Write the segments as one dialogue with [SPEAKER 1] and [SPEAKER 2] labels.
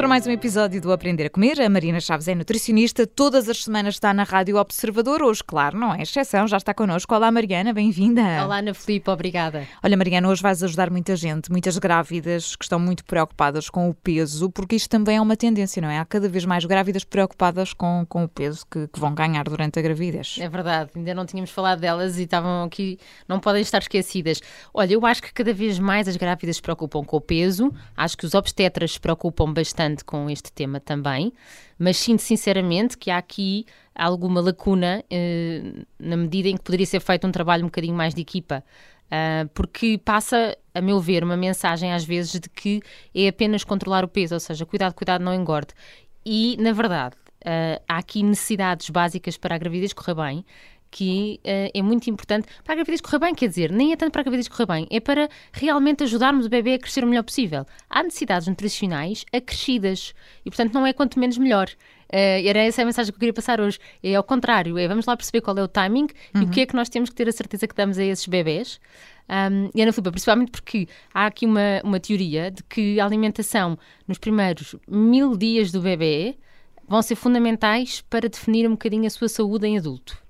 [SPEAKER 1] volta a mais um episódio do Aprender a Comer. A Marina Chaves é nutricionista, todas as semanas está na Rádio Observador. Hoje, claro, não é exceção, já está connosco. Olá, Mariana, bem-vinda.
[SPEAKER 2] Olá, Ana Filipe, obrigada.
[SPEAKER 1] Olha, Mariana, hoje vais ajudar muita gente, muitas grávidas que estão muito preocupadas com o peso, porque isto também é uma tendência, não é? Há cada vez mais grávidas preocupadas com, com o peso que, que vão ganhar durante a gravidez.
[SPEAKER 2] É verdade, ainda não tínhamos falado delas e estavam aqui, não podem estar esquecidas. Olha, eu acho que cada vez mais as grávidas se preocupam com o peso, acho que os obstetras se preocupam bastante com este tema também, mas sinto sinceramente que há aqui alguma lacuna eh, na medida em que poderia ser feito um trabalho um bocadinho mais de equipa. Uh, porque passa, a meu ver, uma mensagem às vezes de que é apenas controlar o peso, ou seja, cuidado, cuidado, não engorde. E, na verdade, uh, há aqui necessidades básicas para a gravidez correr bem, que uh, é muito importante para a gravidez correr bem, quer dizer, nem é tanto para a gravidez correr bem, é para realmente ajudarmos o bebê a crescer o melhor possível. Há necessidades nutricionais acrescidas e, portanto, não é quanto menos melhor. Uh, era essa a mensagem que eu queria passar hoje. É ao contrário, é vamos lá perceber qual é o timing uhum. e o uhum. que é que nós temos que ter a certeza que damos a esses bebés. Um, e Ana Filipe, principalmente porque há aqui uma, uma teoria de que a alimentação nos primeiros mil dias do bebê vão ser fundamentais para definir um bocadinho a sua saúde em adulto.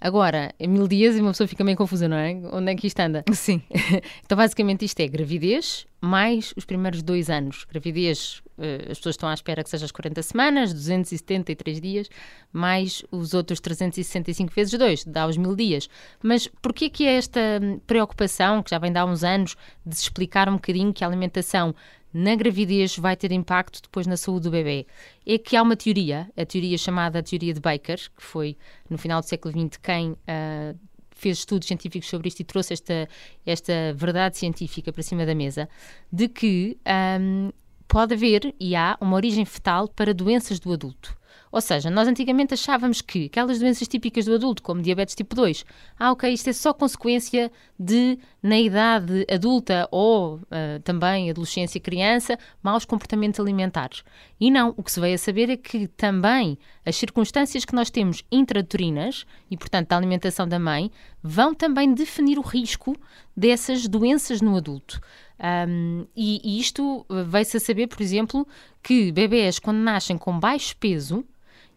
[SPEAKER 2] Agora, mil dias e uma pessoa fica meio confusa, não é? Onde é que isto anda?
[SPEAKER 1] Sim.
[SPEAKER 2] então, basicamente, isto é gravidez mais os primeiros dois anos. Gravidez, eh, as pessoas estão à espera que seja as 40 semanas, 273 dias, mais os outros 365 vezes dois, dá os mil dias. Mas porquê que é esta preocupação, que já vem de há uns anos, de se explicar um bocadinho que a alimentação na gravidez vai ter impacto depois na saúde do bebê. É que há uma teoria, a teoria chamada teoria de Baker, que foi no final do século XX quem uh, fez estudos científicos sobre isto e trouxe esta, esta verdade científica para cima da mesa, de que um, pode haver e há uma origem fetal para doenças do adulto. Ou seja, nós antigamente achávamos que aquelas doenças típicas do adulto, como diabetes tipo 2, ah, ok, isto é só consequência de, na idade adulta ou uh, também adolescência e criança, maus comportamentos alimentares. E não, o que se veio a saber é que também as circunstâncias que nós temos intrauterinas, e portanto da alimentação da mãe, vão também definir o risco dessas doenças no adulto. Um, e, e, isto vai-se a saber, por exemplo, que bebés, quando nascem com baixo peso,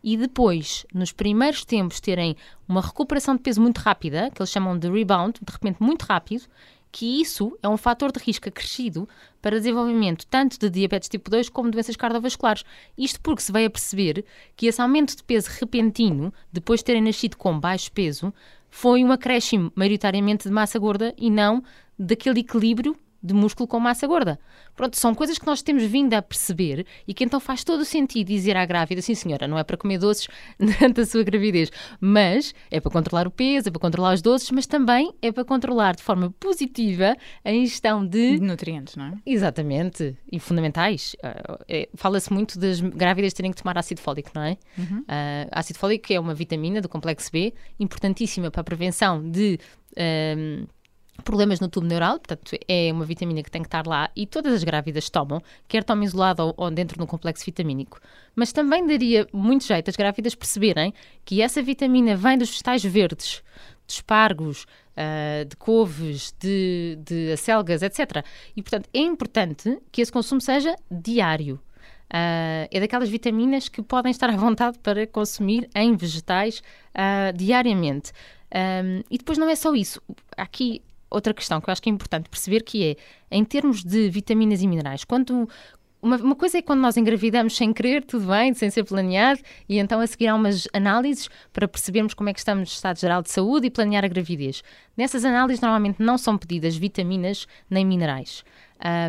[SPEAKER 2] e depois, nos primeiros tempos, terem uma recuperação de peso muito rápida, que eles chamam de rebound, de repente muito rápido, que isso é um fator de risco acrescido para desenvolvimento tanto de diabetes tipo 2 como doenças cardiovasculares. Isto porque se vai a perceber que esse aumento de peso repentino, depois de terem nascido com baixo peso, foi um acréscimo maioritariamente de massa gorda e não daquele equilíbrio de músculo com massa gorda. Pronto, são coisas que nós temos vindo a perceber e que então faz todo o sentido dizer à grávida, sim senhora, não é para comer doces durante a sua gravidez, mas é para controlar o peso, é para controlar os doces, mas também é para controlar de forma positiva a ingestão de...
[SPEAKER 1] de nutrientes, não é?
[SPEAKER 2] Exatamente, e fundamentais. Uh, é, Fala-se muito das grávidas terem que tomar ácido fólico, não é? Uhum. Uh, ácido fólico é uma vitamina do complexo B, importantíssima para a prevenção de... Uh, problemas no tubo neural, portanto é uma vitamina que tem que estar lá e todas as grávidas tomam, quer tomem isolado ou, ou dentro de um complexo vitamínico. Mas também daria muito jeito as grávidas perceberem que essa vitamina vem dos vegetais verdes, de espargos, uh, de couves, de, de acelgas, etc. E portanto é importante que esse consumo seja diário. Uh, é daquelas vitaminas que podem estar à vontade para consumir em vegetais uh, diariamente. Um, e depois não é só isso. Aqui outra questão que eu acho que é importante perceber que é, em termos de vitaminas e minerais, quando uma, uma, coisa é quando nós engravidamos sem querer, tudo bem, sem ser planeado, e então a seguir há umas análises para percebermos como é que estamos no estado geral de saúde e planear a gravidez. Nessas análises normalmente não são pedidas vitaminas nem minerais.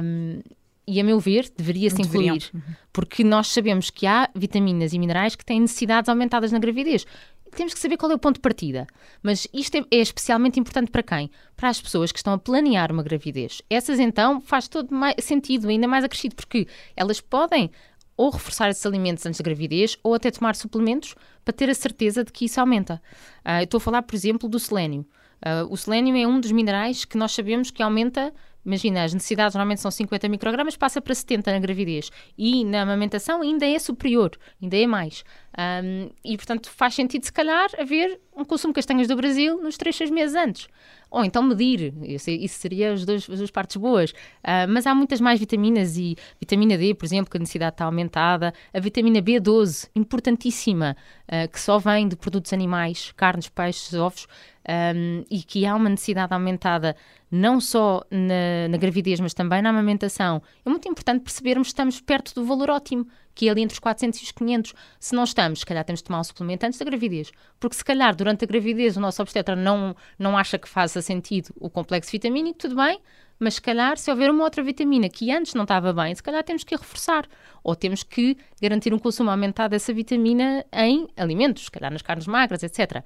[SPEAKER 2] Um, e a meu ver, deveria-se incluir, porque nós sabemos que há vitaminas e minerais que têm necessidades aumentadas na gravidez temos que saber qual é o ponto de partida. Mas isto é, é, especialmente importante para quem? Para as pessoas que estão a planear uma gravidez. Essas, então, faz todo mais sentido, ainda mais acrescido, porque elas podem ou reforçar esses alimentos antes da gravidez ou até tomar suplementos para ter a certeza de que isso aumenta. Uh, estou a falar, por exemplo, do selênio. Uh, o selênio é um dos minerais que nós sabemos que aumenta Imagina, as necessidades normalmente são 50 microgramas, passa para 70 na gravidez. E na amamentação ainda é superior, ainda é mais. Um, e, portanto, faz sentido, se calhar, haver um consumo de castanhas do Brasil nos 3, 6 meses antes. Ou então medir, isso, isso seria as duas, as duas partes boas. Uh, mas há muitas mais vitaminas e vitamina D, por exemplo, que a necessidade está aumentada. A vitamina B12, importantíssima, uh, que só vem de produtos animais, carnes, peixes, ovos, um, e que há uma necessidade aumentada não só na, na, gravidez, mas também na amamentação, é muito importante percebermos que estamos perto do valor ótimo, que é ali entre os 400 e os 500. Se não estamos, se calhar temos de tomar um suplemento antes da gravidez, porque se calhar durante a gravidez o nosso obstetra não, não acha que faça sentido o complexo vitamínico, tudo bem, mas se calhar se houver uma outra vitamina que antes não estava bem, se calhar temos que a reforçar, ou temos que garantir um consumo aumentado dessa vitamina em alimentos, se calhar nas carnes magras, etc.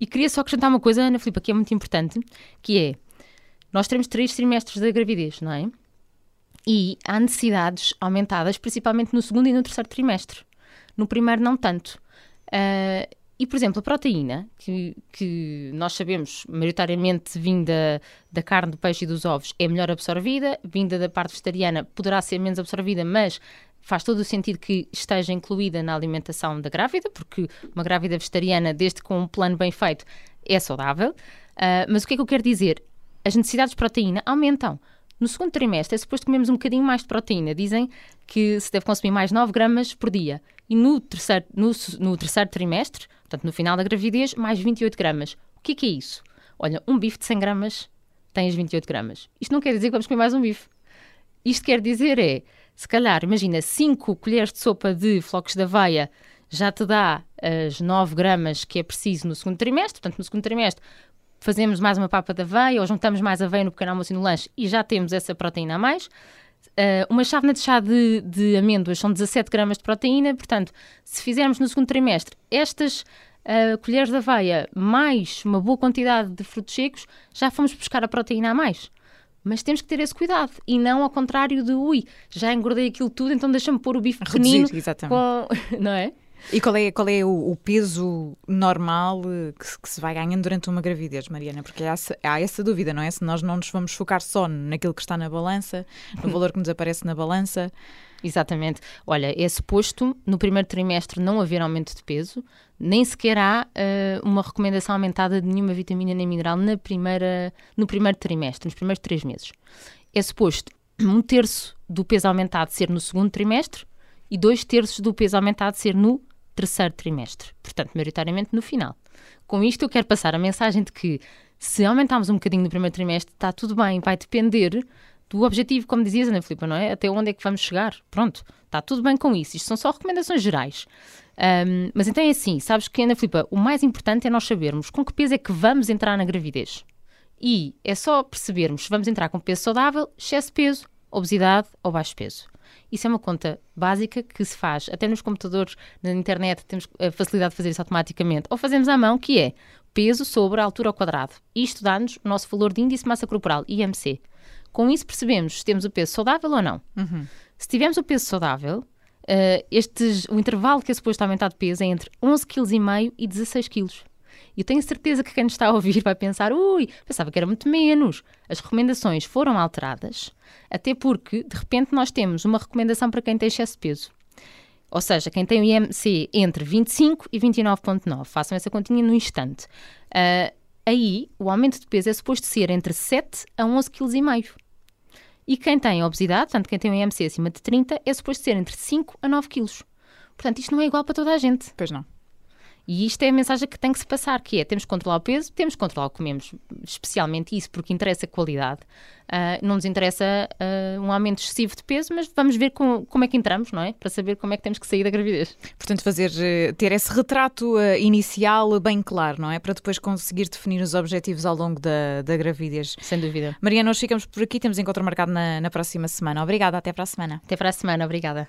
[SPEAKER 2] E queria só acrescentar uma coisa, Ana Filipa, que é muito importante, que é, nós teremos três trimestres da gravidez, não é? E há necessidades aumentadas, principalmente no segundo e no terceiro trimestre. No primeiro, não tanto. Uh, e, por exemplo, a proteína, que, que nós sabemos maioritariamente vinda da carne, do peixe e dos ovos, é melhor absorvida, vinda da parte vegetariana poderá ser menos absorvida, mas faz todo o sentido que esteja incluída na alimentação da grávida, porque uma grávida vegetariana, desde com um plano bem feito, é saudável. Uh, mas o que é que eu quero dizer? As necessidades de proteína aumentam. No segundo trimestre é suposto comermos um bocadinho mais de proteína. Dizem que se deve consumir mais 9 gramas por dia. E no terceiro, no, no terceiro trimestre, portanto no final da gravidez, mais 28 gramas. O que é que é isso? Olha, um bife de 100 gramas tem as 28 gramas. Isto não quer dizer que vamos comer mais um bife. Isto quer dizer é se calhar, imagina, 5 colheres de sopa de flocos de aveia já te dá as 9 gramas que é preciso no segundo trimestre, portanto, no segundo trimestre fazemos mais uma papa de aveia ou juntamos mais aveia no pequeno almoço e no lanche e já temos essa proteína a mais. Uh, uma chávena de chá de, de, amêndoas são 17 gramas de proteína, portanto, se fizermos no segundo trimestre estas uh, colheres de aveia mais uma boa quantidade de frutos secos, já fomos buscar a proteína a mais. Mas temos que ter esse cuidado e não ao contrário de ui, já engordei aquilo tudo, então deixa-me pôr o bife pequenino. Com... não é?
[SPEAKER 1] E qual é, qual é o, o peso normal eh, que, que, se vai ganhando durante uma gravidez, Mariana? Porque há essa, há essa dúvida, não é? Se nós não nos vamos focar só naquilo que está na balança, no valor que nos aparece na balança.
[SPEAKER 2] Exatamente. Olha, é suposto no primeiro trimestre não haver aumento de peso, nem sequer há uh, uma recomendação aumentada de nenhuma vitamina nem mineral na primeira, no primeiro trimestre, nos primeiros três meses. É suposto um terço do peso aumentado ser no segundo trimestre e dois terços do peso aumentado ser no terceiro trimestre. Portanto, maioritariamente no final. Com isto, eu quero passar a mensagem de que se aumentarmos um bocadinho no primeiro trimestre, está tudo bem, vai depender do objetivo, como dizias, Ana Filipa, não é? Até onde é que vamos chegar? Pronto, está tudo bem com isso. Isto são só recomendações gerais. Um, mas então é assim, sabes que, Ana Filipa, o mais importante é nós sabermos com que peso é que vamos entrar na gravidez. E é só percebermos se vamos entrar com peso saudável, excesso de peso, obesidade ou baixo peso. Isso é uma conta básica que se faz até nos computadores, na internet, temos a facilidade de fazer isso automaticamente. Ou fazemos à mão, que é peso sobre a altura ao quadrado. Isto dá-nos o nosso valor de índice de massa corporal, IMC. Com isso percebemos se temos o peso saudável ou não.
[SPEAKER 1] Uhum.
[SPEAKER 2] Se tivermos o peso saudável, uh, estes, o intervalo que é suposto aumentar de peso é entre 11,5 kg e 16 kg. E tenho certeza que quem nos está a ouvir vai pensar: ui, pensava que era muito menos. As recomendações foram alteradas, até porque, de repente, nós temos uma recomendação para quem tem excesso de peso. Ou seja, quem tem o IMC entre 25 e 29,9. Façam essa continha no instante. Uh, aí o aumento de peso é suposto ser entre 7 a 11,5 kg. E quem tem obesidade, portanto, quem tem um IMC acima de 30, é suposto ser entre 5 a 9 kg. Portanto, isto não é igual para toda a gente.
[SPEAKER 1] Pois não.
[SPEAKER 2] E isto é a mensagem que tem que se passar, que é, temos que controlar o peso, temos que controlar o que comemos, especialmente isso, porque interessa a qualidade. Uh, não nos interessa uh, um aumento excessivo de peso, mas vamos ver com, como é que entramos, não é? Para saber como é que temos que sair da gravidez.
[SPEAKER 1] Portanto, fazer, eh, ter esse retrato uh, inicial bem claro, não é? Para depois conseguir definir os objetivos ao longo da, da gravidez.
[SPEAKER 2] Sem dúvida.
[SPEAKER 1] Mariana, nós ficamos por aqui, temos encontro marcado na, na próxima semana. Obrigada, até para a semana.
[SPEAKER 2] Até para a semana, obrigada.